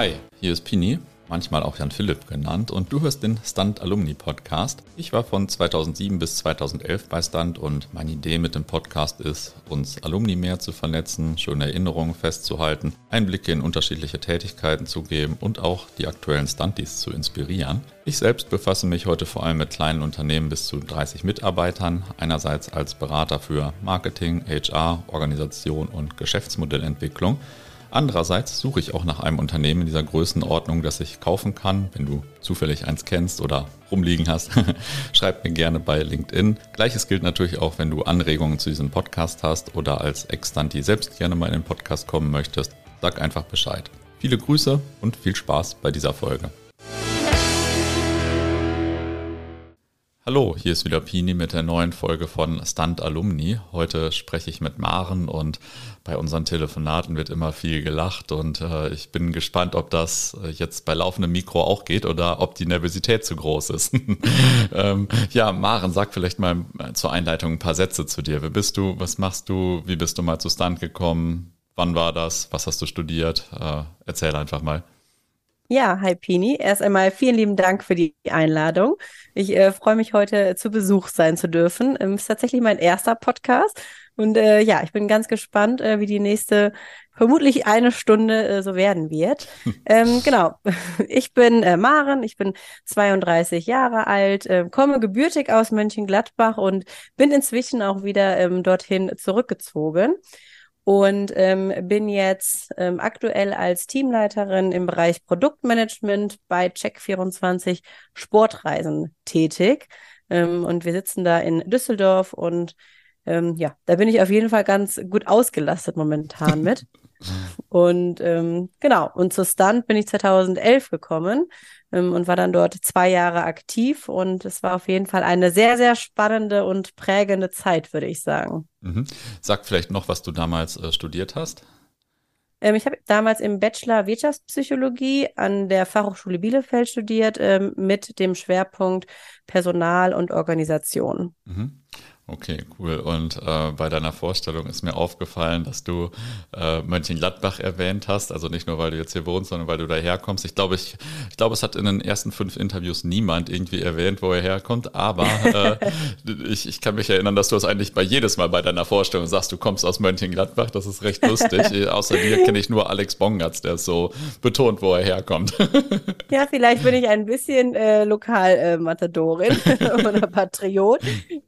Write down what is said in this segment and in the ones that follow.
Hi, hier ist Pini, manchmal auch Jan Philipp genannt, und du hörst den Stunt Alumni Podcast. Ich war von 2007 bis 2011 bei Stunt und meine Idee mit dem Podcast ist, uns Alumni mehr zu vernetzen, schöne Erinnerungen festzuhalten, Einblicke in unterschiedliche Tätigkeiten zu geben und auch die aktuellen Stunties zu inspirieren. Ich selbst befasse mich heute vor allem mit kleinen Unternehmen bis zu 30 Mitarbeitern, einerseits als Berater für Marketing, HR, Organisation und Geschäftsmodellentwicklung Andererseits suche ich auch nach einem Unternehmen in dieser Größenordnung, das ich kaufen kann. Wenn du zufällig eins kennst oder rumliegen hast, schreib mir gerne bei LinkedIn. Gleiches gilt natürlich auch, wenn du Anregungen zu diesem Podcast hast oder als Extanti selbst gerne mal in den Podcast kommen möchtest. Sag einfach Bescheid. Viele Grüße und viel Spaß bei dieser Folge. Hallo, hier ist wieder Pini mit der neuen Folge von Stunt Alumni. Heute spreche ich mit Maren und bei unseren Telefonaten wird immer viel gelacht und äh, ich bin gespannt, ob das äh, jetzt bei laufendem Mikro auch geht oder ob die Nervosität zu groß ist. ähm, ja, Maren, sag vielleicht mal zur Einleitung ein paar Sätze zu dir. Wer bist du? Was machst du? Wie bist du mal zu Stunt gekommen? Wann war das? Was hast du studiert? Äh, erzähl einfach mal. Ja, hi Pini. Erst einmal vielen lieben Dank für die Einladung. Ich äh, freue mich heute zu Besuch sein zu dürfen. Ähm, ist tatsächlich mein erster Podcast. Und äh, ja, ich bin ganz gespannt, äh, wie die nächste vermutlich eine Stunde äh, so werden wird. ähm, genau. Ich bin äh, Maren, ich bin 32 Jahre alt, äh, komme gebürtig aus Mönchengladbach und bin inzwischen auch wieder ähm, dorthin zurückgezogen und ähm, bin jetzt ähm, aktuell als Teamleiterin im Bereich Produktmanagement bei Check24 Sportreisen tätig. Ähm, und wir sitzen da in Düsseldorf und ähm, ja, da bin ich auf jeden Fall ganz gut ausgelastet momentan mit. und ähm, genau, und zu Stunt bin ich 2011 gekommen ähm, und war dann dort zwei Jahre aktiv. Und es war auf jeden Fall eine sehr, sehr spannende und prägende Zeit, würde ich sagen. Mhm. Sag vielleicht noch, was du damals äh, studiert hast. Ähm, ich habe damals im Bachelor Wirtschaftspsychologie an der Fachhochschule Bielefeld studiert, ähm, mit dem Schwerpunkt Personal und Organisation. Mhm. Okay, cool. Und äh, bei deiner Vorstellung ist mir aufgefallen, dass du äh, Mönchengladbach erwähnt hast. Also nicht nur, weil du jetzt hier wohnst, sondern weil du daherkommst. Ich glaube, ich, ich glaube, es hat in den ersten fünf Interviews niemand irgendwie erwähnt, wo er herkommt. Aber äh, ich, ich kann mich erinnern, dass du es eigentlich bei jedes Mal bei deiner Vorstellung sagst, du kommst aus Mönchengladbach. Das ist recht lustig. Äh, außer dir kenne ich nur Alex Bongatz, der so betont, wo er herkommt. ja, vielleicht bin ich ein bisschen äh, Lokalmatadorin oder Patriot,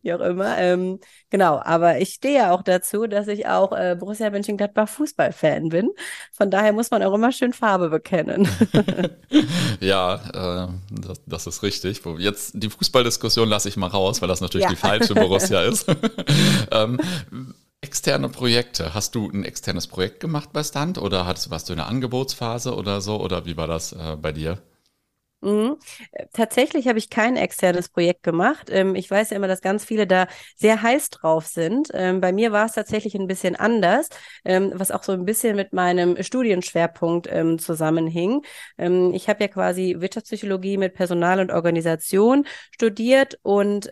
wie auch immer. Ähm, genau, aber ich stehe ja auch dazu, dass ich auch äh, Borussia Mönchengladbach Fußballfan bin. Von daher muss man auch immer schön Farbe bekennen. ja, äh, das, das, ist richtig. Jetzt die Fußballdiskussion lasse ich mal raus, weil das natürlich ja. die falsche Borussia ist. ähm, Externe Projekte. Hast du ein externes Projekt gemacht bei Stunt oder hast, warst du in der Angebotsphase oder so? Oder wie war das äh, bei dir? Mhm. Tatsächlich habe ich kein externes Projekt gemacht. Ähm, ich weiß ja immer, dass ganz viele da sehr heiß drauf sind. Ähm, bei mir war es tatsächlich ein bisschen anders, ähm, was auch so ein bisschen mit meinem Studienschwerpunkt zusammenhing. Ich habe ja quasi Wirtschaftspsychologie mit Personal und Organisation studiert und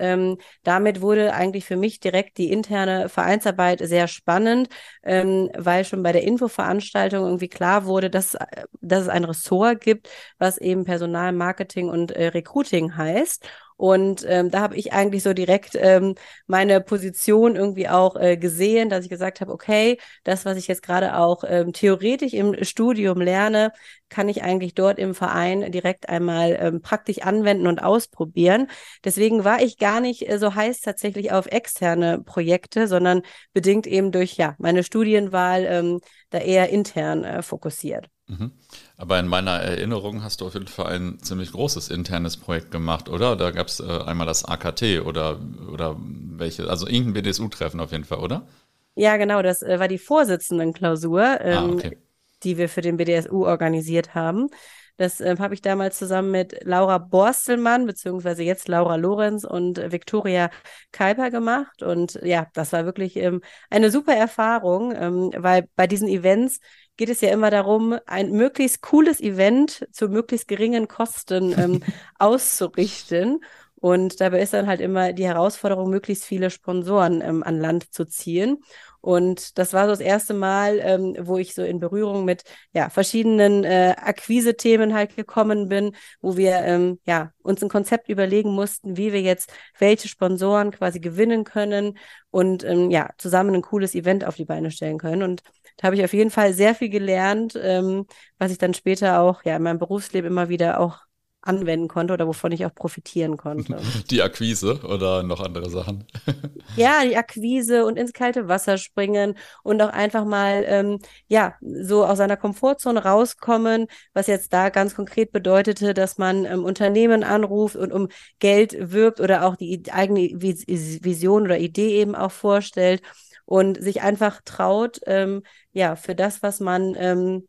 damit wurde eigentlich für mich direkt die interne Vereinsarbeit sehr spannend, weil schon bei der Infoveranstaltung irgendwie klar wurde, dass, äh, dass es ein Ressort gibt, was eben Personal Marketing und äh, Recruiting heißt. Und ähm, da habe ich eigentlich so direkt ähm, meine Position irgendwie auch äh, gesehen, dass ich gesagt habe, okay, das, was ich jetzt gerade auch ähm, theoretisch im Studium lerne, kann ich eigentlich dort im Verein direkt einmal ähm, praktisch anwenden und ausprobieren. Deswegen war ich gar nicht äh, so heiß tatsächlich auf externe Projekte, sondern bedingt eben durch ja meine Studienwahl ähm, da eher intern äh, fokussiert. Mhm. Aber in meiner Erinnerung hast du auf jeden Fall ein ziemlich großes internes Projekt gemacht, oder? Da gab es äh, einmal das AKT oder, oder welche, also irgendein BDSU-Treffen auf jeden Fall, oder? Ja, genau, das äh, war die Vorsitzendenklausur, ah, ähm, ah, okay. die wir für den BDSU organisiert haben. Das äh, habe ich damals zusammen mit Laura Borstelmann, beziehungsweise jetzt Laura Lorenz und Viktoria Kalper gemacht. Und ja, das war wirklich ähm, eine super Erfahrung, ähm, weil bei diesen Events geht es ja immer darum, ein möglichst cooles Event zu möglichst geringen Kosten ähm, auszurichten. Und dabei ist dann halt immer die Herausforderung, möglichst viele Sponsoren ähm, an Land zu ziehen. Und das war so das erste Mal, ähm, wo ich so in Berührung mit ja, verschiedenen äh, Akquise-Themen halt gekommen bin, wo wir ähm, ja, uns ein Konzept überlegen mussten, wie wir jetzt welche Sponsoren quasi gewinnen können und ähm, ja, zusammen ein cooles Event auf die Beine stellen können. Und da habe ich auf jeden Fall sehr viel gelernt, ähm, was ich dann später auch ja in meinem Berufsleben immer wieder auch anwenden konnte oder wovon ich auch profitieren konnte. Die Akquise oder noch andere Sachen? ja, die Akquise und ins kalte Wasser springen und auch einfach mal, ähm, ja, so aus seiner Komfortzone rauskommen, was jetzt da ganz konkret bedeutete, dass man ähm, Unternehmen anruft und um Geld wirbt oder auch die eigene Vision oder Idee eben auch vorstellt und sich einfach traut, ähm, ja, für das, was man ähm,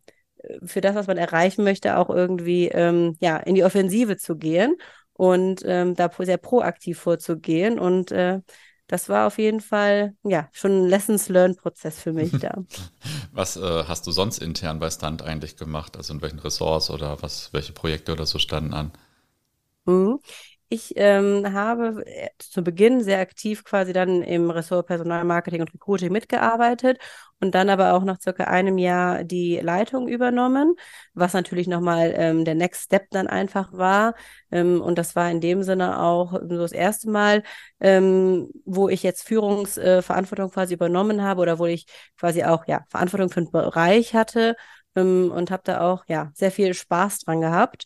für das, was man erreichen möchte, auch irgendwie ähm, ja, in die Offensive zu gehen und ähm, da sehr proaktiv vorzugehen. Und äh, das war auf jeden Fall ja schon ein Lessons-Learn-Prozess für mich da. Was äh, hast du sonst intern bei Stunt eigentlich gemacht? Also in welchen Ressorts oder was, welche Projekte oder so standen an? Mhm. Ich ähm, habe äh, zu Beginn sehr aktiv quasi dann im Ressort Personalmarketing und Recruiting mitgearbeitet und dann aber auch nach circa einem Jahr die Leitung übernommen, was natürlich nochmal ähm, der Next Step dann einfach war. Ähm, und das war in dem Sinne auch so das erste Mal, ähm, wo ich jetzt Führungsverantwortung äh, quasi übernommen habe oder wo ich quasi auch ja Verantwortung für den Bereich hatte ähm, und habe da auch ja sehr viel Spaß dran gehabt.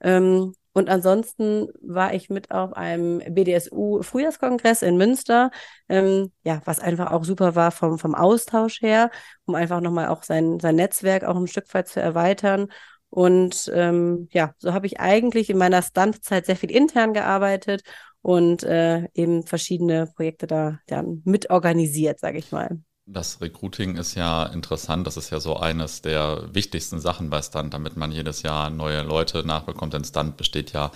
Ähm, und ansonsten war ich mit auf einem BDSU-Frühjahrskongress in Münster, ähm, ja, was einfach auch super war vom, vom Austausch her, um einfach nochmal auch sein, sein Netzwerk auch ein Stück weit zu erweitern. Und ähm, ja, so habe ich eigentlich in meiner Stuntzeit sehr viel intern gearbeitet und äh, eben verschiedene Projekte da dann mitorganisiert, sage ich mal. Das Recruiting ist ja interessant. Das ist ja so eines der wichtigsten Sachen bei Stunt, damit man jedes Jahr neue Leute nachbekommt. Denn Stunt besteht ja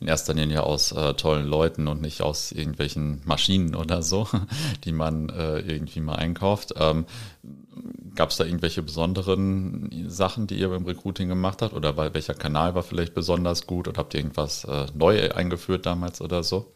in erster Linie aus äh, tollen Leuten und nicht aus irgendwelchen Maschinen oder so, die man äh, irgendwie mal einkauft. Ähm, Gab es da irgendwelche besonderen Sachen, die ihr beim Recruiting gemacht habt? Oder bei welcher Kanal war vielleicht besonders gut? Oder habt ihr irgendwas äh, neu eingeführt damals oder so?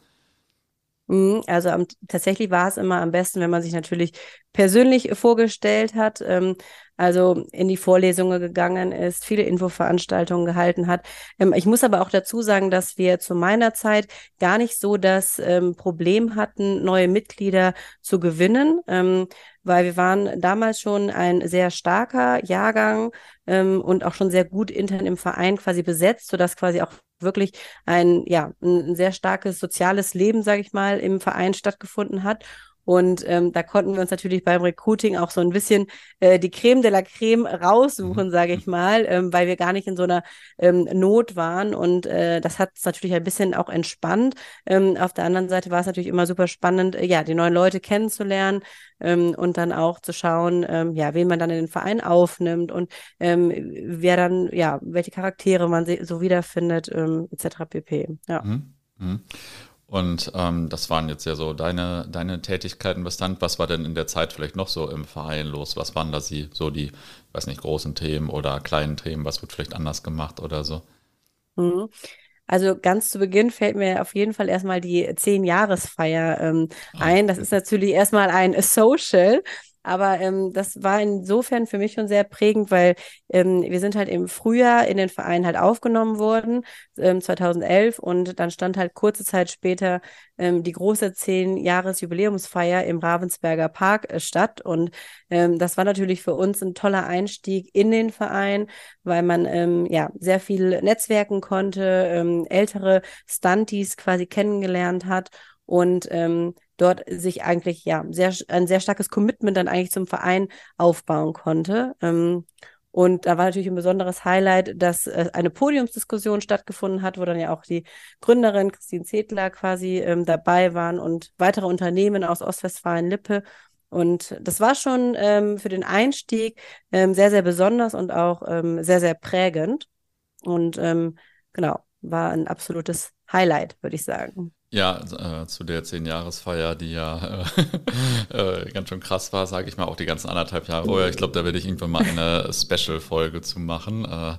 Mhm, also am, tatsächlich war es immer am besten, wenn man sich natürlich persönlich vorgestellt hat, ähm, also in die Vorlesungen gegangen ist, viele Infoveranstaltungen gehalten hat. Ähm, ich muss aber auch dazu sagen, dass wir zu meiner Zeit gar nicht so das ähm, Problem hatten, neue Mitglieder zu gewinnen, ähm, weil wir waren damals schon ein sehr starker Jahrgang ähm, und auch schon sehr gut intern im Verein quasi besetzt, sodass quasi auch wirklich ein, ja, ein sehr starkes soziales Leben, sage ich mal, im Verein stattgefunden hat. Und ähm, da konnten wir uns natürlich beim Recruiting auch so ein bisschen äh, die Creme de la Creme raussuchen, sage ich mal, ähm, weil wir gar nicht in so einer ähm, Not waren. Und äh, das hat es natürlich ein bisschen auch entspannt. Ähm, auf der anderen Seite war es natürlich immer super spannend, äh, ja, die neuen Leute kennenzulernen ähm, und dann auch zu schauen, ähm, ja, wen man dann in den Verein aufnimmt und ähm, wer dann, ja, welche Charaktere man so wiederfindet, ähm, etc. pp. Ja. Mhm. Mhm. Und ähm, das waren jetzt ja so deine, deine Tätigkeiten bestand. Was war denn in der Zeit vielleicht noch so im Verein los? Was waren da sie, so die, weiß nicht, großen Themen oder kleinen Themen? Was wird vielleicht anders gemacht oder so? Mhm. Also ganz zu Beginn fällt mir auf jeden Fall erstmal die Zehn-Jahresfeier ähm, ah, ein. Das ist natürlich erstmal ein Social. Aber ähm, das war insofern für mich schon sehr prägend, weil ähm, wir sind halt im Frühjahr in den Verein halt aufgenommen worden, ähm, 2011, und dann stand halt kurze Zeit später ähm, die große zehn-Jahres-Jubiläumsfeier im Ravensberger Park äh, statt. Und ähm, das war natürlich für uns ein toller Einstieg in den Verein, weil man ähm, ja sehr viel netzwerken konnte, ähm, ältere Stunties quasi kennengelernt hat und ähm, dort sich eigentlich ja sehr, ein sehr starkes Commitment dann eigentlich zum Verein aufbauen konnte. Ähm, und da war natürlich ein besonderes Highlight, dass äh, eine Podiumsdiskussion stattgefunden hat, wo dann ja auch die Gründerin Christine Zedler quasi ähm, dabei waren und weitere Unternehmen aus Ostwestfalen-Lippe. Und das war schon ähm, für den Einstieg ähm, sehr, sehr besonders und auch ähm, sehr, sehr prägend. Und ähm, genau, war ein absolutes Highlight, würde ich sagen. Ja, äh, zu der Zehn-Jahresfeier, die ja äh, äh, ganz schön krass war, sage ich mal, auch die ganzen anderthalb Jahre vorher. Ich glaube, da werde ich irgendwann mal eine Special-Folge zu machen. Äh,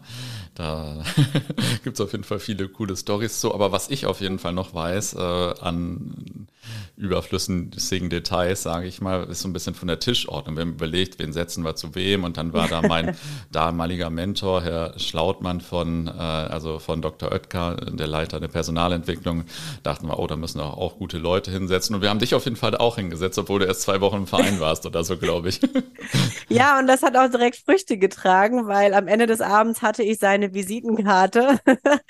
Da gibt es auf jeden Fall viele coole Stories so. Aber was ich auf jeden Fall noch weiß äh, an überflüssigen Details, sage ich mal, ist so ein bisschen von der Tischordnung. Wir haben überlegt, wen setzen wir zu wem. Und dann war da mein damaliger Mentor, Herr Schlautmann von, äh, also von Dr. Oetker, der Leiter der Personalentwicklung. Dachten wir, oh, da müssen auch, auch gute Leute hinsetzen. Und wir haben dich auf jeden Fall auch hingesetzt, obwohl du erst zwei Wochen im Verein warst oder so, glaube ich. Ja, und das hat auch direkt Früchte getragen, weil am Ende des Abends hatte ich seine Visitenkarte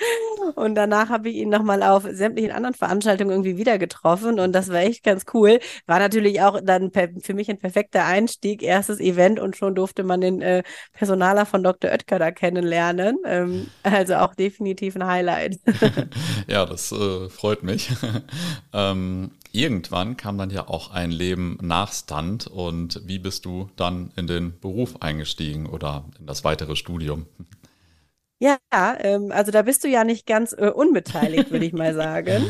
und danach habe ich ihn nochmal auf sämtlichen anderen Veranstaltungen irgendwie wieder getroffen und das war echt ganz cool. War natürlich auch dann für mich ein perfekter Einstieg, erstes Event und schon durfte man den äh, Personaler von Dr. Oetker da kennenlernen. Ähm, also auch definitiv ein Highlight. ja, das äh, freut mich. ähm, irgendwann kam dann ja auch ein Leben nach Stunt und wie bist du dann in den Beruf eingestiegen oder in das weitere Studium? Ja, ähm, also da bist du ja nicht ganz äh, unbeteiligt, würde ich mal sagen.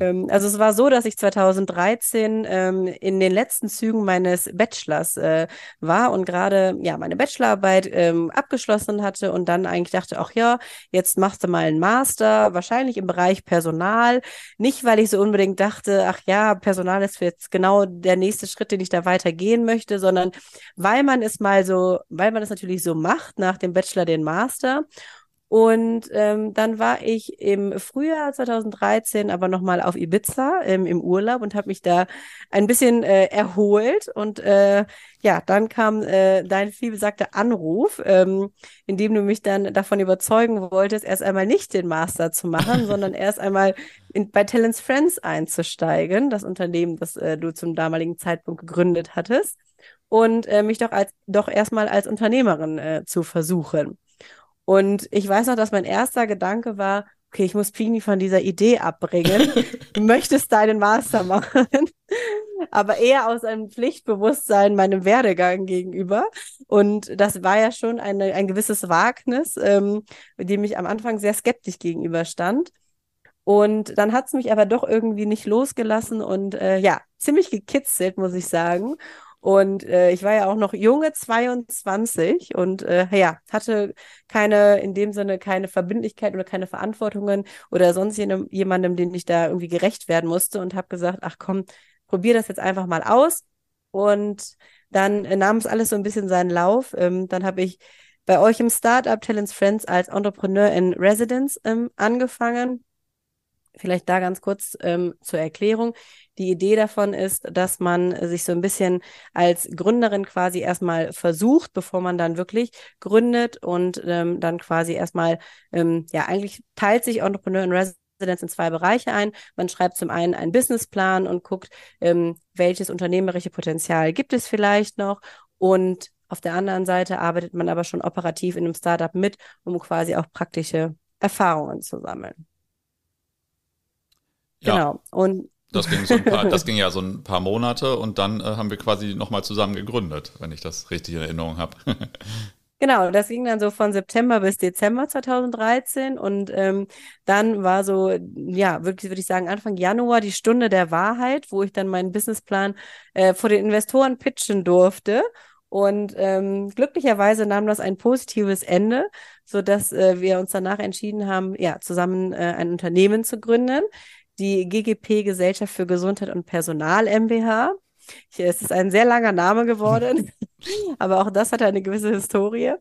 Ähm, also es war so, dass ich 2013 ähm, in den letzten Zügen meines Bachelors äh, war und gerade ja meine Bachelorarbeit ähm, abgeschlossen hatte und dann eigentlich dachte, ach ja, jetzt machst du mal einen Master, wahrscheinlich im Bereich Personal. Nicht, weil ich so unbedingt dachte, ach ja, Personal ist jetzt genau der nächste Schritt, den ich da weitergehen möchte, sondern weil man es mal so, weil man es natürlich so macht, nach dem Bachelor den Master. Und ähm, dann war ich im Frühjahr 2013 aber nochmal auf Ibiza ähm, im Urlaub und habe mich da ein bisschen äh, erholt. Und äh, ja, dann kam äh, dein vielbesagter Anruf, ähm, in dem du mich dann davon überzeugen wolltest, erst einmal nicht den Master zu machen, sondern erst einmal in, bei Talents Friends einzusteigen, das Unternehmen, das äh, du zum damaligen Zeitpunkt gegründet hattest. Und äh, mich doch als doch erstmal als Unternehmerin äh, zu versuchen. Und ich weiß noch, dass mein erster Gedanke war, okay, ich muss Pini von dieser Idee abbringen. du möchtest deinen Master machen. Aber eher aus einem Pflichtbewusstsein meinem Werdegang gegenüber. Und das war ja schon eine, ein gewisses Wagnis, ähm, mit dem ich am Anfang sehr skeptisch gegenüberstand. Und dann hat es mich aber doch irgendwie nicht losgelassen und äh, ja, ziemlich gekitzelt, muss ich sagen. Und äh, ich war ja auch noch junge 22 und äh, ja, hatte keine, in dem Sinne keine Verbindlichkeit oder keine Verantwortungen oder sonst jemandem, den ich da irgendwie gerecht werden musste und habe gesagt, ach komm, probier das jetzt einfach mal aus. Und dann äh, nahm es alles so ein bisschen seinen Lauf. Ähm, dann habe ich bei euch im Startup Talents Friends als Entrepreneur in Residence ähm, angefangen. Vielleicht da ganz kurz ähm, zur Erklärung. Die Idee davon ist, dass man sich so ein bisschen als Gründerin quasi erstmal versucht, bevor man dann wirklich gründet und ähm, dann quasi erstmal, ähm, ja, eigentlich teilt sich Entrepreneur in Residence in zwei Bereiche ein. Man schreibt zum einen einen Businessplan und guckt, ähm, welches unternehmerische Potenzial gibt es vielleicht noch und auf der anderen Seite arbeitet man aber schon operativ in einem Startup mit, um quasi auch praktische Erfahrungen zu sammeln. Ja. Genau. Und das ging, so ein paar, das ging ja so ein paar Monate und dann äh, haben wir quasi nochmal zusammen gegründet, wenn ich das richtig in Erinnerung habe. Genau, das ging dann so von September bis Dezember 2013 und ähm, dann war so, ja, wirklich würde ich sagen, Anfang Januar die Stunde der Wahrheit, wo ich dann meinen Businessplan äh, vor den Investoren pitchen durfte. Und ähm, glücklicherweise nahm das ein positives Ende, so dass äh, wir uns danach entschieden haben, ja, zusammen äh, ein Unternehmen zu gründen die GGP Gesellschaft für Gesundheit und Personal MBH. Es ist ein sehr langer Name geworden, aber auch das hat eine gewisse Historie.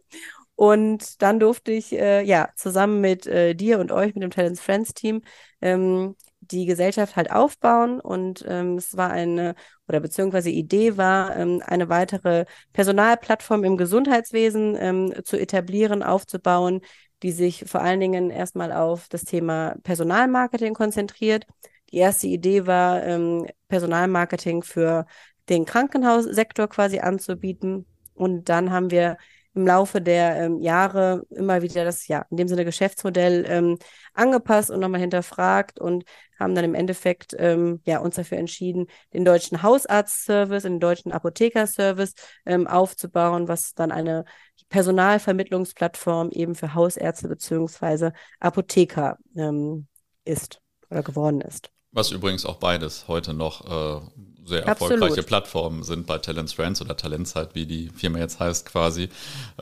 Und dann durfte ich äh, ja zusammen mit äh, dir und euch, mit dem Talents Friends Team, ähm, die Gesellschaft halt aufbauen. Und ähm, es war eine, oder beziehungsweise Idee war, ähm, eine weitere Personalplattform im Gesundheitswesen ähm, zu etablieren, aufzubauen, die sich vor allen Dingen erstmal auf das Thema Personalmarketing konzentriert. Die erste Idee war, ähm, Personalmarketing für den Krankenhaussektor quasi anzubieten. Und dann haben wir im Laufe der ähm, Jahre immer wieder das, ja, in dem Sinne Geschäftsmodell ähm, angepasst und nochmal hinterfragt und haben dann im Endeffekt ähm, ja, uns dafür entschieden, den deutschen Hausarztservice, den deutschen Apothekerservice ähm, aufzubauen, was dann eine Personalvermittlungsplattform eben für Hausärzte beziehungsweise Apotheker ähm, ist oder geworden ist. Was übrigens auch beides heute noch äh, sehr erfolgreiche Absolut. Plattformen sind bei Talents Friends oder Talentzeit, wie die Firma jetzt heißt quasi.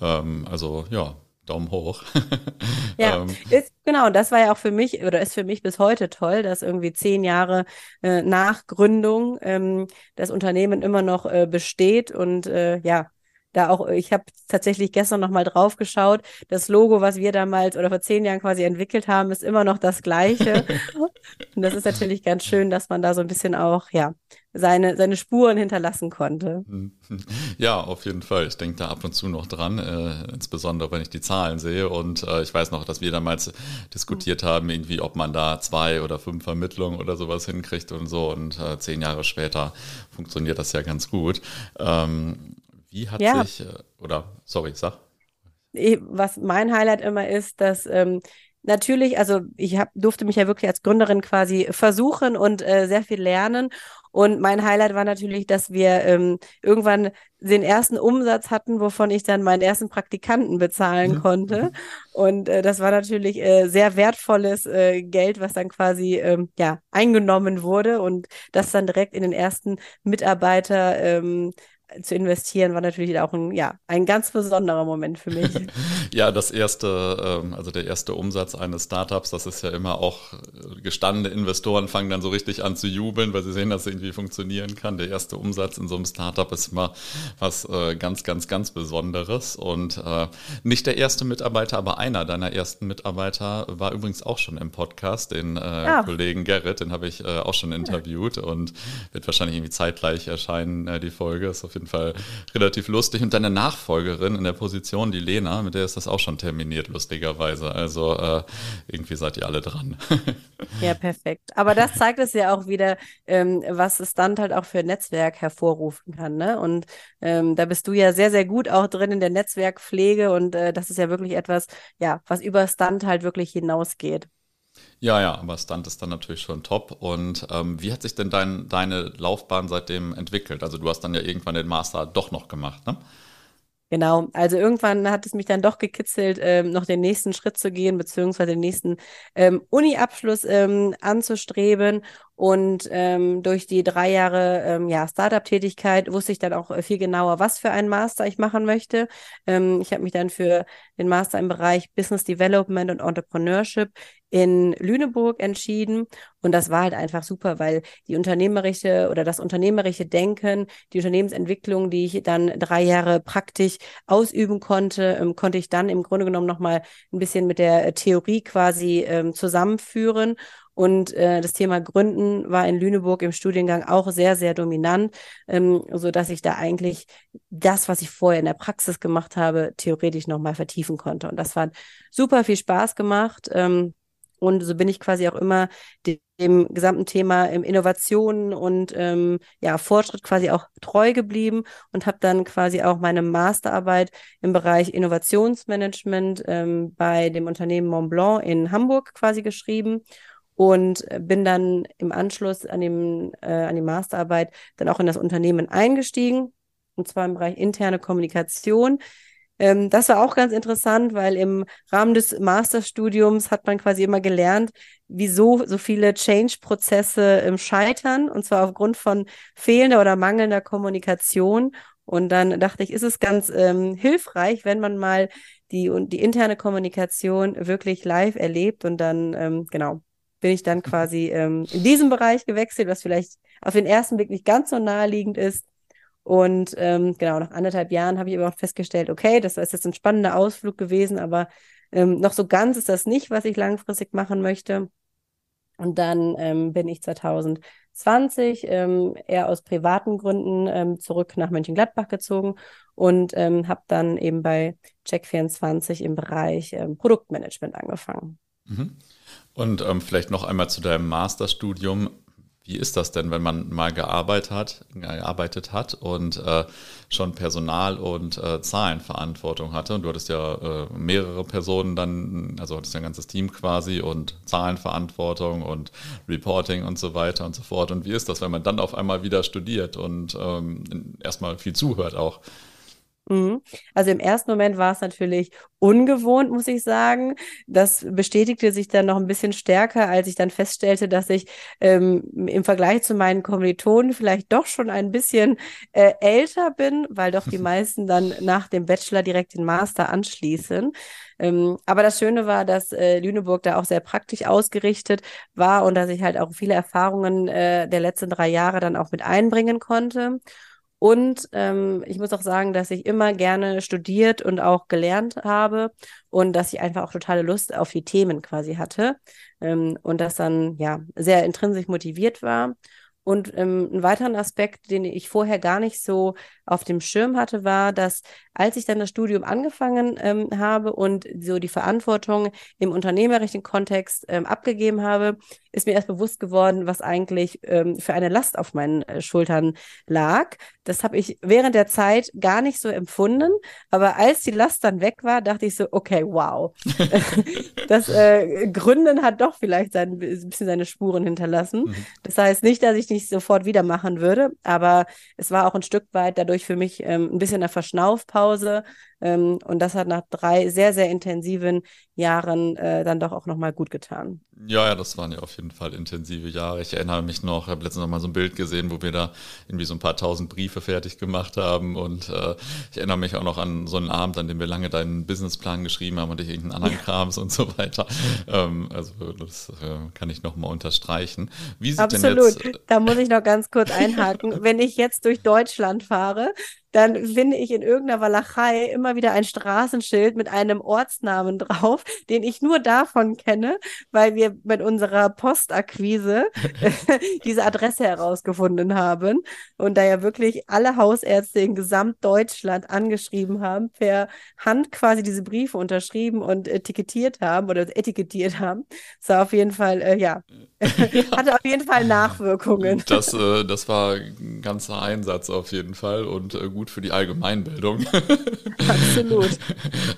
Ähm, also ja, Daumen hoch. ja, ähm. ist, genau, das war ja auch für mich oder ist für mich bis heute toll, dass irgendwie zehn Jahre äh, nach Gründung ähm, das Unternehmen immer noch äh, besteht und äh, ja, da auch, ich habe tatsächlich gestern nochmal drauf geschaut. Das Logo, was wir damals oder vor zehn Jahren quasi entwickelt haben, ist immer noch das gleiche. und das ist natürlich ganz schön, dass man da so ein bisschen auch, ja, seine, seine Spuren hinterlassen konnte. Ja, auf jeden Fall. Ich denke da ab und zu noch dran, äh, insbesondere wenn ich die Zahlen sehe. Und äh, ich weiß noch, dass wir damals diskutiert haben, irgendwie, ob man da zwei oder fünf Vermittlungen oder sowas hinkriegt und so. Und äh, zehn Jahre später funktioniert das ja ganz gut. Ähm, wie hat ja. sich, äh, oder sorry, sag. Was mein Highlight immer ist, dass ähm, natürlich, also ich hab, durfte mich ja wirklich als Gründerin quasi versuchen und äh, sehr viel lernen. Und mein Highlight war natürlich, dass wir ähm, irgendwann den ersten Umsatz hatten, wovon ich dann meinen ersten Praktikanten bezahlen konnte. Und äh, das war natürlich äh, sehr wertvolles äh, Geld, was dann quasi ähm, ja eingenommen wurde und das dann direkt in den ersten Mitarbeiter ähm, zu investieren, war natürlich auch ein, ja, ein ganz besonderer Moment für mich. ja, das erste, ähm, also der erste Umsatz eines Startups, das ist ja immer auch äh, gestandene Investoren fangen dann so richtig an zu jubeln, weil sie sehen, dass es irgendwie funktionieren kann. Der erste Umsatz in so einem Startup ist immer was äh, ganz, ganz, ganz Besonderes. Und äh, nicht der erste Mitarbeiter, aber einer deiner ersten Mitarbeiter war übrigens auch schon im Podcast, den ja. Ah. Kollegen Gerrit, den habe ich auch schon interviewt und wird wahrscheinlich irgendwie zeitgleich erscheinen, die Folge. Ist auf jeden jeden Fall relativ lustig. Und deine Nachfolgerin in der Position, die Lena, mit der ist das auch schon terminiert, lustigerweise. Also äh, irgendwie seid ihr alle dran. ja, perfekt. Aber das zeigt es ja auch wieder, ähm, was es dann halt auch für ein Netzwerk hervorrufen kann. Ne? Und ähm, da bist du ja sehr, sehr gut auch drin in der Netzwerkpflege und äh, das ist ja wirklich etwas, ja, was über Stunt halt wirklich hinausgeht. Ja, ja, aber Stunt ist dann natürlich schon top. Und ähm, wie hat sich denn dein, deine Laufbahn seitdem entwickelt? Also du hast dann ja irgendwann den Master doch noch gemacht, ne? Genau, also irgendwann hat es mich dann doch gekitzelt, ähm, noch den nächsten Schritt zu gehen, beziehungsweise den nächsten ähm, Uni-Abschluss ähm, anzustreben. Und ähm, durch die drei Jahre ähm, ja, Startup-Tätigkeit wusste ich dann auch äh, viel genauer, was für einen Master ich machen möchte. Ähm, ich habe mich dann für den Master im Bereich Business Development und Entrepreneurship in Lüneburg entschieden. Und das war halt einfach super, weil die unternehmerische oder das unternehmerische Denken, die Unternehmensentwicklung, die ich dann drei Jahre praktisch ausüben konnte, ähm, konnte ich dann im Grunde genommen nochmal ein bisschen mit der Theorie quasi ähm, zusammenführen. Und äh, das Thema Gründen war in Lüneburg im Studiengang auch sehr, sehr dominant, ähm, so dass ich da eigentlich das, was ich vorher in der Praxis gemacht habe, theoretisch nochmal vertiefen konnte. Und das hat super viel Spaß gemacht. Ähm, und so bin ich quasi auch immer dem, gesamten Thema ähm, Innovationen und ähm, ja, Fortschritt quasi auch treu geblieben und habe dann quasi auch meine Masterarbeit im Bereich Innovationsmanagement ähm, bei dem Unternehmen Montblanc in Hamburg quasi geschrieben und bin dann im Anschluss an, dem, äh, an die Masterarbeit dann auch in das Unternehmen eingestiegen und zwar im Bereich interne Kommunikation. Ähm, das war auch ganz interessant, weil im Rahmen des Masterstudiums hat man quasi immer gelernt, wieso so viele Change-Prozesse ähm, scheitern, und zwar aufgrund von fehlender oder mangelnder Kommunikation. Und dann dachte ich, ist es ganz ähm, hilfreich, wenn man mal die, die interne Kommunikation wirklich live erlebt und dann, ähm, genau, bin ich dann quasi ähm, in diesem Bereich gewechselt, was vielleicht auf den ersten Blick nicht ganz so naheliegend ist. Und ähm, genau, nach anderthalb Jahren habe ich aber auch festgestellt, okay, das ist jetzt ein spannender Ausflug gewesen, aber ähm, noch so ganz ist das nicht, was ich langfristig machen möchte. Und dann ähm, bin ich 2020 ähm, eher aus privaten Gründen ähm, zurück nach Mönchengladbach gezogen und ähm, habe dann eben bei Check24 im Bereich ähm, Produktmanagement angefangen. Mhm. Und ähm, vielleicht noch einmal zu deinem Masterstudium. Wie ist das denn, wenn man mal gearbeitet hat, gearbeitet hat und äh, schon Personal und äh, Zahlenverantwortung hatte? Und du hattest ja äh, mehrere Personen dann, also hattest ja ein ganzes Team quasi und Zahlenverantwortung und Reporting und so weiter und so fort. Und wie ist das, wenn man dann auf einmal wieder studiert und ähm, erstmal viel zuhört auch? Mhm. Also im ersten Moment war es natürlich ungewohnt, muss ich sagen. Das bestätigte sich dann noch ein bisschen stärker, als ich dann feststellte, dass ich ähm, im Vergleich zu meinen Kommilitonen vielleicht doch schon ein bisschen äh, älter bin, weil doch die meisten dann nach dem Bachelor direkt den Master anschließen. Ähm, aber das Schöne war, dass äh, Lüneburg da auch sehr praktisch ausgerichtet war und dass ich halt auch viele Erfahrungen äh, der letzten drei Jahre dann auch mit einbringen konnte. Und ähm, ich muss auch sagen, dass ich immer gerne studiert und auch gelernt habe und dass ich einfach auch totale Lust auf die Themen quasi hatte ähm, und das dann ja sehr intrinsisch motiviert war. Und ähm, einen weiteren Aspekt, den ich vorher gar nicht so auf dem Schirm hatte, war, dass als ich dann das Studium angefangen ähm, habe und so die Verantwortung im unternehmerischen Kontext ähm, abgegeben habe, ist mir erst bewusst geworden, was eigentlich ähm, für eine Last auf meinen äh, Schultern lag. Das habe ich während der Zeit gar nicht so empfunden, aber als die Last dann weg war, dachte ich so, okay, wow. das äh, Gründen hat doch vielleicht sein, ein bisschen seine Spuren hinterlassen. Mhm. Das heißt nicht, dass ich nicht sofort wieder machen würde, aber es war auch ein Stück weit dadurch für mich ähm, ein bisschen eine Verschnaufpause, ähm, und das hat nach drei sehr, sehr intensiven Jahren äh, dann doch auch nochmal gut getan. Ja, ja, das waren ja auf jeden Fall intensive Jahre. Ich erinnere mich noch, ich habe letztens noch mal so ein Bild gesehen, wo wir da irgendwie so ein paar tausend Briefe fertig gemacht haben. Und äh, ich erinnere mich auch noch an so einen Abend, an dem wir lange deinen Businessplan geschrieben haben und ich irgendeinen anderen Krams und so weiter. Ähm, also das äh, kann ich noch mal unterstreichen. Wie sieht Absolut. Denn jetzt, da muss ich noch ganz kurz einhaken. Wenn ich jetzt durch Deutschland fahre, dann finde ich in irgendeiner Walachei immer wieder ein Straßenschild mit einem Ortsnamen drauf, den ich nur davon kenne, weil wir mit unserer Postakquise diese Adresse herausgefunden haben und da ja wirklich alle Hausärzte in Gesamtdeutschland angeschrieben haben, per Hand quasi diese Briefe unterschrieben und etikettiert haben oder etikettiert haben. Das war auf jeden Fall, äh, ja, hatte auf jeden Fall Nachwirkungen. Das, äh, das war ein ganzer Einsatz auf jeden Fall und äh, gut für die Allgemeinbildung. Absolut.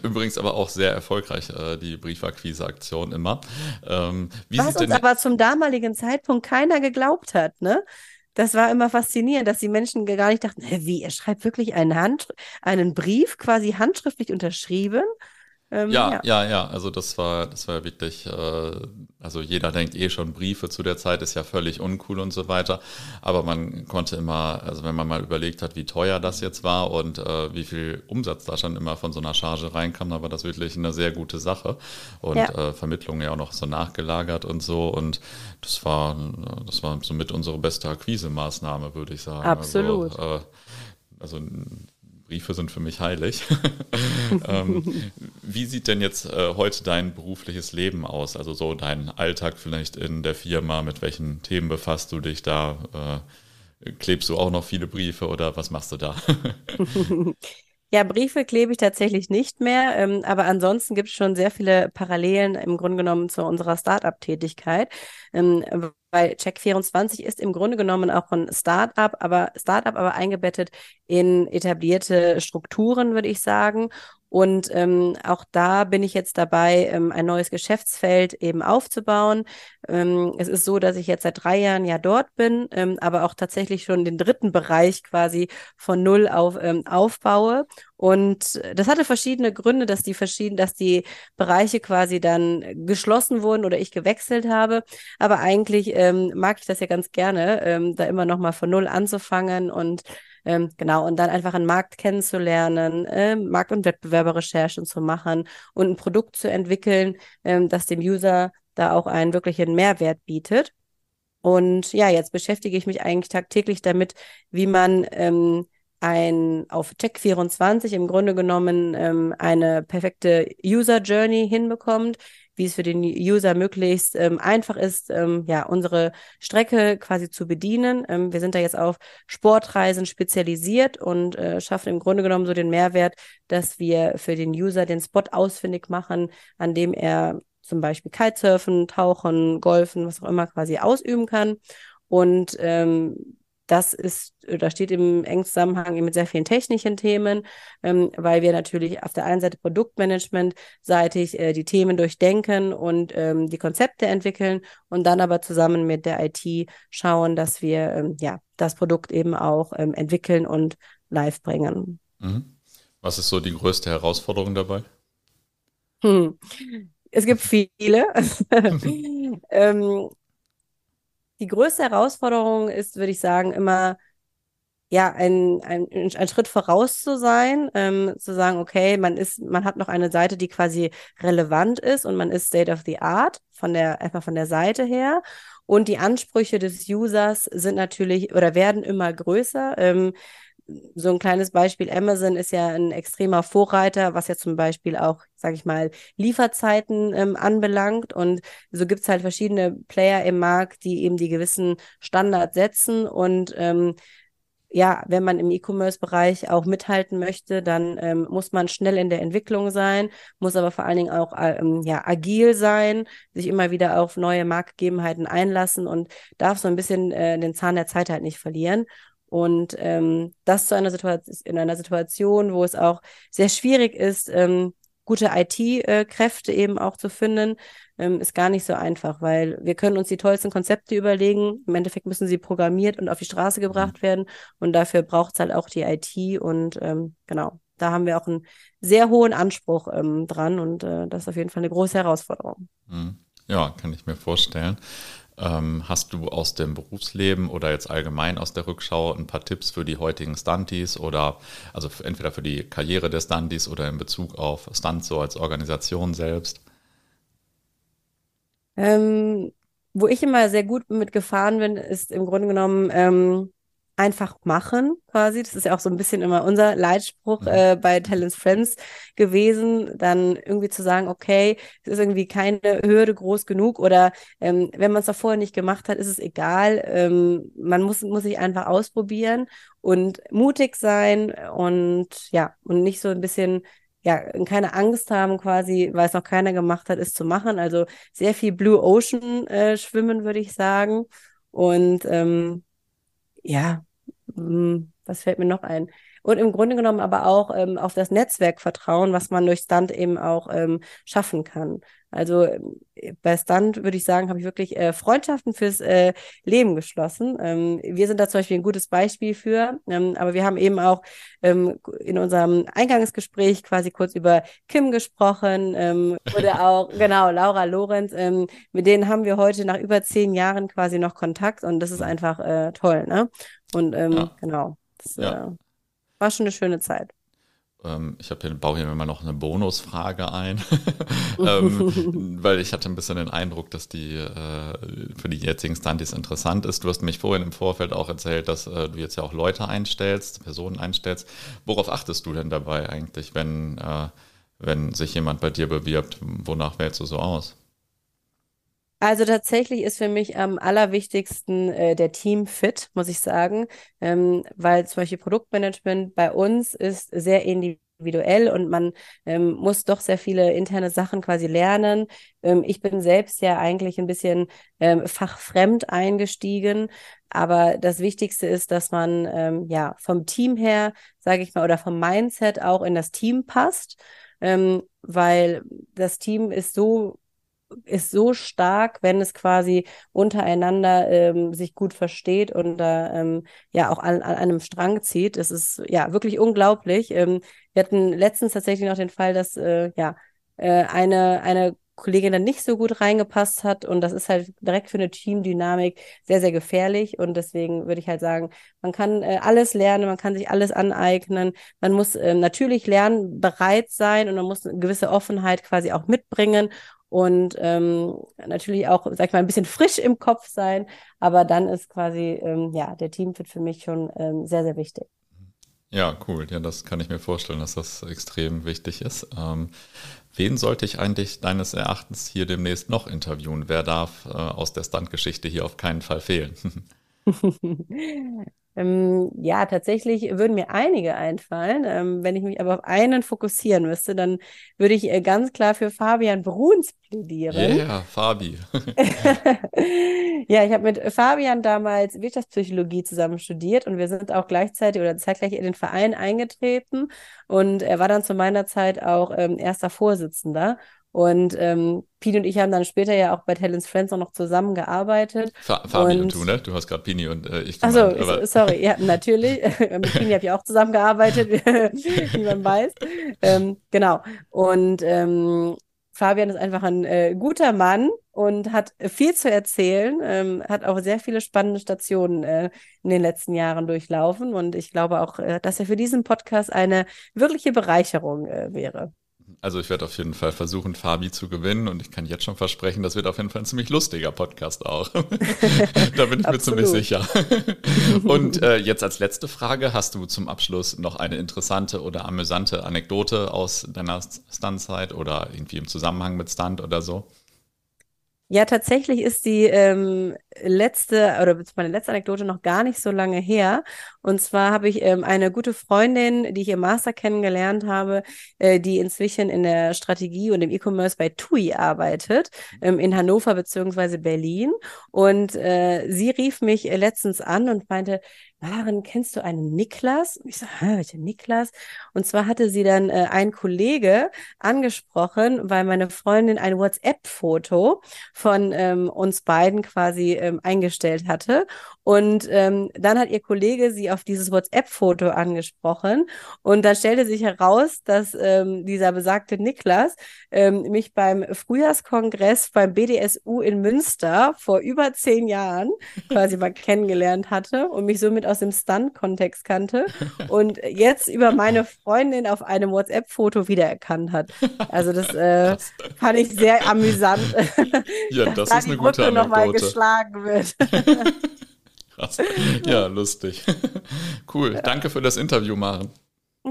Übrigens aber auch sehr erfolgreich, äh, die Briefakquise-Aktion immer. Ähm, Was uns aber zum damaligen Zeitpunkt keiner geglaubt hat, ne? Das war immer faszinierend, dass die Menschen gar nicht dachten, wie, er schreibt wirklich einen, Hand, einen Brief quasi handschriftlich unterschrieben ähm, ja, ja, ja, ja, also das war, das war wirklich, äh, also jeder denkt eh schon, Briefe zu der Zeit ist ja völlig uncool und so weiter. Aber man konnte immer, also wenn man mal überlegt hat, wie teuer das jetzt war und äh, wie viel Umsatz da schon immer von so einer Charge reinkam, dann war das wirklich eine sehr gute Sache. Und ja. äh, Vermittlung ja auch noch so nachgelagert und so. Und das war, das war somit unsere beste Akquise-Maßnahme, würde ich sagen. Absolut. Also, äh, also Briefe sind für mich heilig. ähm, wie sieht denn jetzt äh, heute dein berufliches Leben aus? Also so dein Alltag vielleicht in der Firma, mit welchen Themen befasst du dich da? Äh, klebst du auch noch viele Briefe oder was machst du da? Ja, Briefe klebe ich tatsächlich nicht mehr, ähm, aber ansonsten gibt es schon sehr viele Parallelen im Grunde genommen zu unserer Startup-Tätigkeit, ähm, weil Check24 ist im Grunde genommen auch ein Startup, aber Startup aber eingebettet in etablierte Strukturen, würde ich sagen. Und ähm, auch da bin ich jetzt dabei, ähm, ein neues Geschäftsfeld eben aufzubauen. Ähm, es ist so, dass ich jetzt seit drei Jahren ja dort bin, ähm, aber auch tatsächlich schon den dritten Bereich quasi von null auf ähm, aufbaue. Und das hatte verschiedene Gründe, dass die verschiedenen, dass die Bereiche quasi dann geschlossen wurden oder ich gewechselt habe. Aber eigentlich ähm, mag ich das ja ganz gerne, ähm, da immer noch mal von null anzufangen und ähm, genau, und dann einfach einen Markt kennenzulernen, äh, Markt- und Wettbewerberrecherchen zu machen und ein Produkt zu entwickeln, ähm, das dem User da auch einen wirklichen Mehrwert bietet. Und ja, jetzt beschäftige ich mich eigentlich tagtäglich damit, wie man ähm, ein auf Check24 im Grunde genommen ähm, eine perfekte User Journey hinbekommt, wie es für den User möglichst ähm, einfach ist, ähm, ja, unsere Strecke quasi zu bedienen. Ähm, wir sind da jetzt auf Sportreisen spezialisiert und äh, schaffen im Grunde genommen so den Mehrwert, dass wir für den User den Spot ausfindig machen, an dem er zum Beispiel Kitesurfen, Tauchen, Golfen, was auch immer quasi ausüben kann. Und ähm, das ist, da steht im engen Zusammenhang mit sehr vielen technischen Themen, ähm, weil wir natürlich auf der einen Seite Produktmanagement-seitig äh, die Themen durchdenken und ähm, die Konzepte entwickeln und dann aber zusammen mit der IT schauen, dass wir ähm, ja das Produkt eben auch ähm, entwickeln und live bringen. Mhm. Was ist so die größte Herausforderung dabei? Hm. Es gibt viele. ähm, die größte Herausforderung ist, würde ich sagen, immer ja, ein, ein, ein Schritt voraus zu sein, ähm, zu sagen, okay, man ist, man hat noch eine Seite, die quasi relevant ist und man ist State of the Art von der, einfach von der Seite her. Und die Ansprüche des Users sind natürlich oder werden immer größer. Ähm, so ein kleines Beispiel, Amazon ist ja ein extremer Vorreiter, was ja zum Beispiel auch, sage ich mal, Lieferzeiten ähm, anbelangt. Und so gibt es halt verschiedene Player im Markt, die eben die gewissen Standards setzen. Und ähm, ja, wenn man im E-Commerce-Bereich auch mithalten möchte, dann ähm, muss man schnell in der Entwicklung sein, muss aber vor allen Dingen auch ähm, ja, agil sein, sich immer wieder auf neue Marktgegebenheiten einlassen und darf so ein bisschen äh, den Zahn der Zeit halt nicht verlieren. Und ähm, das zu einer Situation, in einer Situation, wo es auch sehr schwierig ist, ähm, gute IT-Kräfte eben auch zu finden, ähm, ist gar nicht so einfach, weil wir können uns die tollsten Konzepte überlegen. Im Endeffekt müssen sie programmiert und auf die Straße mhm. gebracht werden. Und dafür braucht es halt auch die IT. Und ähm, genau, da haben wir auch einen sehr hohen Anspruch ähm, dran. Und äh, das ist auf jeden Fall eine große Herausforderung. Mhm. Ja, kann ich mir vorstellen. Ähm, hast du aus dem Berufsleben oder jetzt allgemein aus der Rückschau ein paar Tipps für die heutigen Stunties oder also entweder für die Karriere der Stunties oder in Bezug auf Stunts so als Organisation selbst? Ähm, wo ich immer sehr gut mitgefahren bin, ist im Grunde genommen ähm, einfach machen quasi. Das ist ja auch so ein bisschen immer unser Leitspruch mhm. äh, bei Talents Friends gewesen, dann irgendwie zu sagen, okay, es ist irgendwie keine Hürde groß genug oder ähm, wenn man es doch vorher nicht gemacht hat, ist es egal. Ähm, man muss, muss sich einfach ausprobieren und mutig sein und ja, und nicht so ein bisschen ja, keine Angst haben quasi, weil es noch keiner gemacht hat, es zu machen. Also sehr viel Blue Ocean äh, schwimmen, würde ich sagen. Und ähm, ja, mh, hm, was fällt mir noch ein? Und im Grunde genommen aber auch ähm, auf das Netzwerk vertrauen, was man durch Stunt eben auch ähm, schaffen kann. Also äh, bei Stunt würde ich sagen, habe ich wirklich äh, Freundschaften fürs äh, Leben geschlossen. Ähm, wir sind da zum Beispiel ein gutes Beispiel für, ähm, aber wir haben eben auch ähm, in unserem Eingangsgespräch quasi kurz über Kim gesprochen ähm, oder auch, genau, Laura Lorenz. Ähm, mit denen haben wir heute nach über zehn Jahren quasi noch Kontakt und das ist einfach äh, toll, ne? Und ähm, ja. genau. Das, ja. Äh, war schon eine schöne Zeit. Ähm, ich habe hier, baue hier immer noch eine Bonusfrage ein, ähm, weil ich hatte ein bisschen den Eindruck, dass die äh, für die jetzigen Stunties interessant ist. Du hast mich vorhin im Vorfeld auch erzählt, dass äh, du jetzt ja auch Leute einstellst, Personen einstellst. Worauf achtest du denn dabei eigentlich, wenn, äh, wenn sich jemand bei dir bewirbt? Wonach wählst du so aus? Also tatsächlich ist für mich am allerwichtigsten äh, der Team-Fit, muss ich sagen, ähm, weil zum Beispiel Produktmanagement bei uns ist sehr individuell und man ähm, muss doch sehr viele interne Sachen quasi lernen. Ähm, ich bin selbst ja eigentlich ein bisschen ähm, fachfremd eingestiegen, aber das Wichtigste ist, dass man ähm, ja vom Team her, sage ich mal, oder vom Mindset auch in das Team passt, ähm, weil das Team ist so ist so stark, wenn es quasi untereinander ähm, sich gut versteht und da ähm, ja auch an, an einem Strang zieht. Das ist ja wirklich unglaublich. Ähm, wir hatten letztens tatsächlich noch den Fall, dass äh, ja äh, eine, eine Kollegin dann nicht so gut reingepasst hat und das ist halt direkt für eine Teamdynamik sehr, sehr gefährlich und deswegen würde ich halt sagen, man kann äh, alles lernen, man kann sich alles aneignen, man muss äh, natürlich lernen, bereit sein und man muss eine gewisse Offenheit quasi auch mitbringen und ähm, natürlich auch, sag ich mal, ein bisschen frisch im Kopf sein. Aber dann ist quasi, ähm, ja, der Teamfit für mich schon ähm, sehr, sehr wichtig. Ja, cool. Ja, das kann ich mir vorstellen, dass das extrem wichtig ist. Ähm, wen sollte ich eigentlich deines Erachtens hier demnächst noch interviewen? Wer darf äh, aus der Standgeschichte hier auf keinen Fall fehlen? Ähm, ja, tatsächlich würden mir einige einfallen. Ähm, wenn ich mich aber auf einen fokussieren müsste, dann würde ich äh, ganz klar für Fabian Bruns plädieren. Ja, yeah, Fabi. ja, ich habe mit Fabian damals Wirtschaftspsychologie zusammen studiert und wir sind auch gleichzeitig oder zeitgleich in den Verein eingetreten und er war dann zu meiner Zeit auch ähm, erster Vorsitzender. Und ähm, Pini und ich haben dann später ja auch bei Talents Friends auch noch zusammengearbeitet. Fa Fabi und, und, du, ne? Du hast gerade Pini und äh, ich. Achso, sorry, ja, natürlich. Mit Pini habe ich auch zusammengearbeitet, wie man weiß. Ähm, genau. Und ähm, Fabian ist einfach ein äh, guter Mann und hat viel zu erzählen, ähm, hat auch sehr viele spannende Stationen äh, in den letzten Jahren durchlaufen und ich glaube auch, äh, dass er für diesen Podcast eine wirkliche Bereicherung äh, wäre. Also ich werde auf jeden Fall versuchen, Fabi zu gewinnen und ich kann jetzt schon versprechen, das wird auf jeden Fall ein ziemlich lustiger Podcast auch. da bin ich mir ziemlich sicher. und äh, jetzt als letzte Frage, hast du zum Abschluss noch eine interessante oder amüsante Anekdote aus deiner Stuntzeit oder irgendwie im Zusammenhang mit Stunt oder so? Ja, tatsächlich ist die ähm, letzte oder meine letzte Anekdote noch gar nicht so lange her. Und zwar habe ich ähm, eine gute Freundin, die ich im Master kennengelernt habe, äh, die inzwischen in der Strategie und im E-Commerce bei TUI arbeitet, ähm, in Hannover beziehungsweise Berlin. Und äh, sie rief mich letztens an und meinte, Maren, kennst du einen Niklas? Und ich so, Hä, welcher Niklas? Und zwar hatte sie dann äh, ein Kollege angesprochen, weil meine Freundin ein WhatsApp-Foto von ähm, uns beiden quasi ähm, eingestellt hatte. Und ähm, dann hat ihr Kollege sie auf dieses WhatsApp-Foto angesprochen. Und da stellte sich heraus, dass ähm, dieser besagte Niklas ähm, mich beim Frühjahrskongress beim BDSU in Münster vor über zehn Jahren quasi mal kennengelernt hatte und mich somit aus dem Stunt-Kontext kannte und jetzt über meine Freundin auf einem WhatsApp-Foto wiedererkannt hat. Also das äh, fand ich sehr amüsant. Ja, das ist eine gute Brücke Anekdote. nochmal geschlagen wird. Krass. Ja, lustig. Cool. Ja. Danke für das Interview, Maren.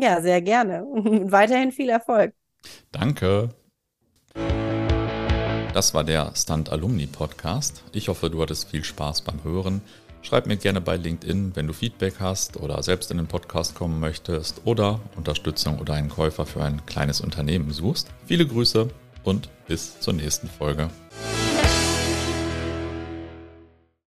Ja, sehr gerne. Und weiterhin viel Erfolg. Danke. Das war der Stunt Alumni Podcast. Ich hoffe, du hattest viel Spaß beim Hören. Schreib mir gerne bei LinkedIn, wenn du Feedback hast oder selbst in den Podcast kommen möchtest oder Unterstützung oder einen Käufer für ein kleines Unternehmen suchst. Viele Grüße und bis zur nächsten Folge.